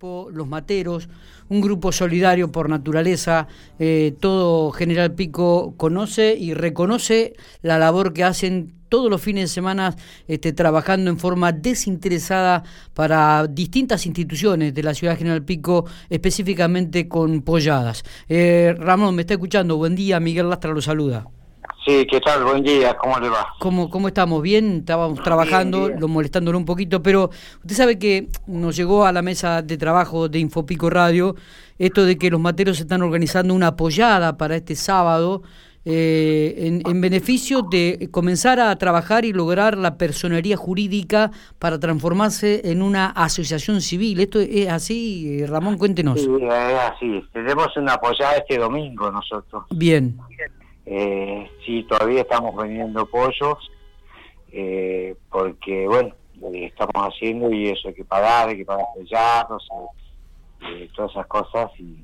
Los Materos, un grupo solidario por naturaleza. Eh, todo General Pico conoce y reconoce la labor que hacen todos los fines de semana este, trabajando en forma desinteresada para distintas instituciones de la ciudad de General Pico, específicamente con polladas. Eh, Ramón, me está escuchando. Buen día, Miguel Lastra lo saluda. Sí, ¿qué tal? Buen día, ¿cómo le va? ¿Cómo, cómo estamos? ¿Bien? Estábamos trabajando, lo molestándolo un poquito, pero usted sabe que nos llegó a la mesa de trabajo de Infopico Radio esto de que los materos están organizando una apoyada para este sábado eh, en, beneficio de comenzar a trabajar y lograr la personería jurídica para transformarse en una asociación civil. ¿Esto es así, Ramón? Cuéntenos. Sí, es así. Tenemos una apoyada este domingo nosotros. Bien. Eh, sí, todavía estamos vendiendo pollos, eh, porque, bueno, eh, estamos haciendo y eso hay que pagar, hay que pagar sellados, eh, todas esas cosas y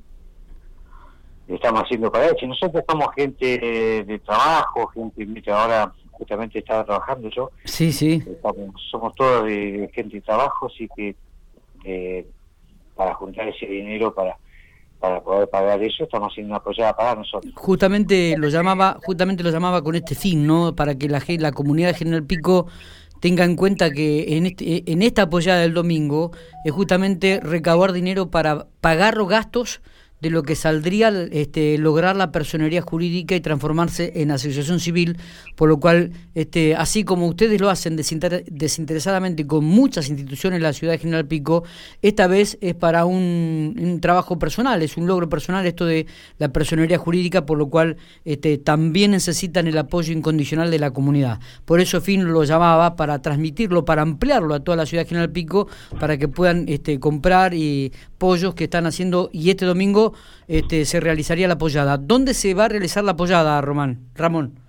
estamos haciendo para eso. Nosotros somos gente de, trabajo, gente que ahora justamente estaba trabajando yo. Sí, sí. somos todos de, gente de trabajo, así que para juntar ese dinero para para poder pagar eso, estamos haciendo una apoyada para nosotros. Justamente lo llamaba, justamente lo llamaba con este fin, ¿no? Para que la, la comunidad de General Pico tenga en cuenta que en, este, en esta apoyada del domingo es justamente recabar dinero para pagar los gastos de lo que saldría este, lograr la personería jurídica y transformarse en asociación civil, por lo cual, este, así como ustedes lo hacen desinteresadamente con muchas instituciones de la ciudad de General Pico, esta vez es para un, trabajo personal, es un logro personal esto de la personería jurídica, por lo cual este, también necesitan el apoyo incondicional de la comunidad. Por eso Fin lo llamaba para transmitirlo, para ampliarlo a toda la ciudad de General Pico, para que puedan este, comprar y pollos que están haciendo y este domingo este, se realizaría la apoyada. ¿Dónde se va a realizar la apoyada, Román? Ramón?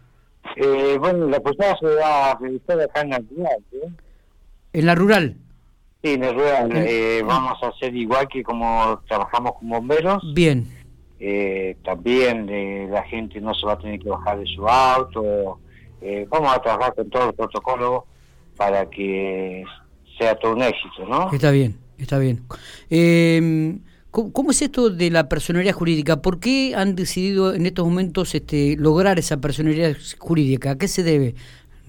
Eh, bueno, la apoyada se va a realizar acá en la rural. ¿eh? ¿En la rural? Sí, en la rural. Eh, vamos a hacer igual que como trabajamos con bomberos. Bien. también la gente no se va a tener que bajar de su auto. vamos a trabajar con todo el protocolo para que sea todo un éxito, ¿no? Está bien, está bien. Eh, ¿Cómo, es esto de la personería jurídica? ¿Por qué han decidido en estos momentos este, lograr esa personería jurídica? ¿A qué se debe,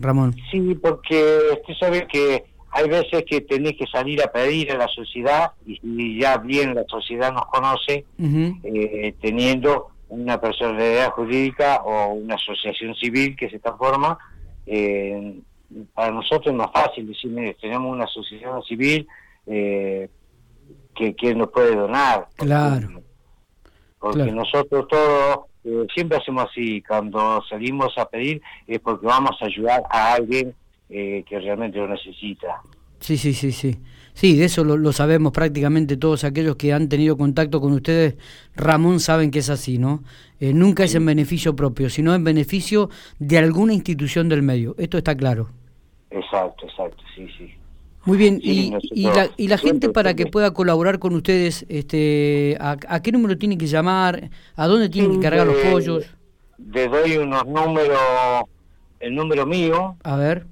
Ramón? Sí, porque usted sabe que hay veces que tenés que salir a pedir a la sociedad y, ya bien la sociedad nos conoce eh, teniendo una personalidad jurídica o una asociación civil que se transforma. Eh, para nosotros es más fácil decir, tenemos una asociación civil, eh, que quién nos puede donar. Claro. Porque, nosotros todos eh, siempre hacemos así, cuando salimos a pedir es porque vamos a ayudar a alguien eh, que realmente lo necesita. Sí, sí, sí, sí. Sí, de eso lo, sabemos prácticamente todos aquellos que han tenido contacto con ustedes. Ramón saben que es así, ¿no? Eh, nunca es en beneficio propio, sino en beneficio de alguna institución del medio. Esto está claro. Exacto, exacto, sí, sí. Muy bien, y, la, y la gente para que pueda colaborar con ustedes, este, ¿a, qué número tienen que llamar? ¿A dónde tienen que cargar los pollos? Le doy unos números, el número mío. A ver.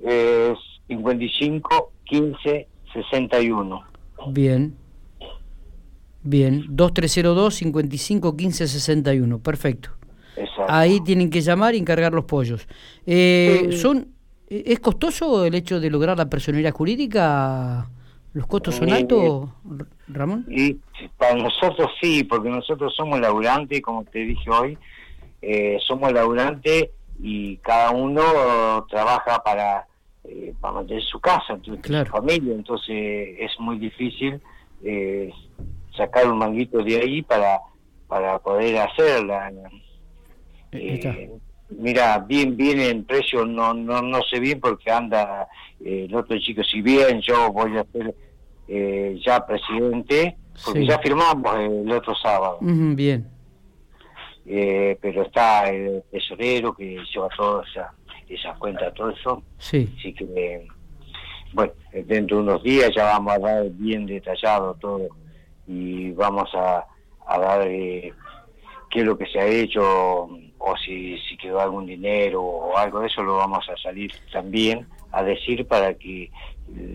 Es 55 15 61. Bien. Bien, 2302 55 15 61, perfecto. Exacto. Ahí tienen que llamar y encargar los pollos. Eh, ¿Son ¿Es costoso el hecho de lograr la personalidad jurídica? ¿Los costos son altos, Ramón? Y para nosotros sí, porque nosotros somos laburantes, como te dije hoy, eh, somos laburantes y cada uno trabaja para, eh, para mantener su casa, su familia, entonces es muy difícil eh, sacar un manguito de ahí para, para poder hacerla. Eh, Mira, bien, bien en precio, no, no, no sé bien porque anda eh, el otro chico, si bien yo voy a ser eh, ya presidente, porque ya firmamos el otro sábado. bien. Eh, pero está el tesorero que lleva toda esa, esa cuenta, todo eso. Sí. Así que, bueno, dentro de unos días ya vamos a dar bien detallado todo y vamos a, a dar qué es lo que se ha hecho o si, si quedó algún dinero o algo de eso, lo vamos a salir también a decir para que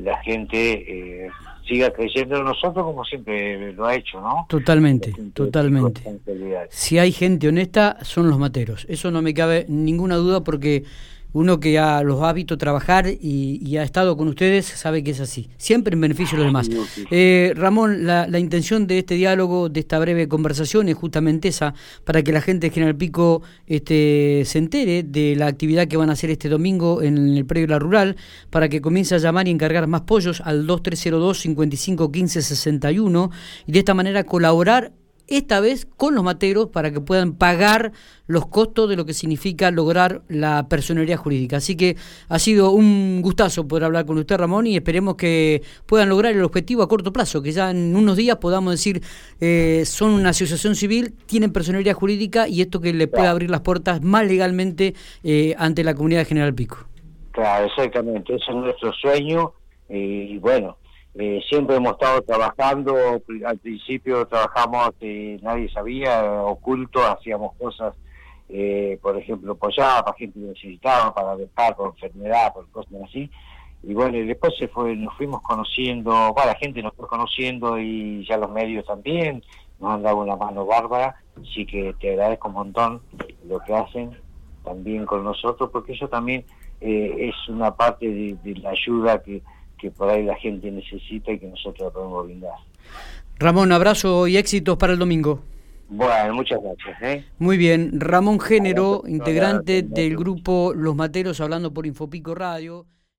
la gente eh, siga creyendo en nosotros como siempre lo ha hecho, ¿no? Totalmente, totalmente. Si hay gente honesta, son los materos. Eso no me cabe ninguna duda porque uno que ha, los ha visto trabajar y, ha estado con ustedes sabe que es así, siempre en beneficio de los demás. Eh, Ramón, la, intención de este diálogo, de esta breve conversación es justamente esa, para que la gente de General Pico este, se entere de la actividad que van a hacer este domingo en el predio La Rural, para que comience a llamar y encargar más pollos al 2302 5515 61 y de esta manera colaborar esta vez con los materos para que puedan pagar los costos de lo que significa lograr la personería jurídica. Así que ha sido un gustazo poder hablar con usted, Ramón, y esperemos que puedan lograr el objetivo a corto plazo, que ya en unos días podamos decir, eh, son una asociación civil, tienen personería jurídica y esto que le pueda abrir las puertas más legalmente eh, ante la comunidad de General Pico. Claro, exactamente, ese es nuestro sueño y bueno, eh, siempre hemos estado trabajando, al principio trabajamos, eh, nadie sabía, oculto, hacíamos cosas, eh, por ejemplo, apoyaba para gente necesitada, para dejar por enfermedad, por cosas así. Y bueno, y después se fue, nos fuimos conociendo, bueno, la gente nos fue conociendo y ya los medios también nos han dado una mano bárbara, así que te agradezco un montón lo que hacen también con nosotros, porque eso también es una parte de la ayuda que que por ahí la gente necesita y que nosotros podemos brindar. Ramón, abrazo y éxitos para el domingo. Bueno, muchas gracias. ¿eh? Muy bien, Ramón Género, integrante del grupo Los Materos, hablando por Infopico Radio.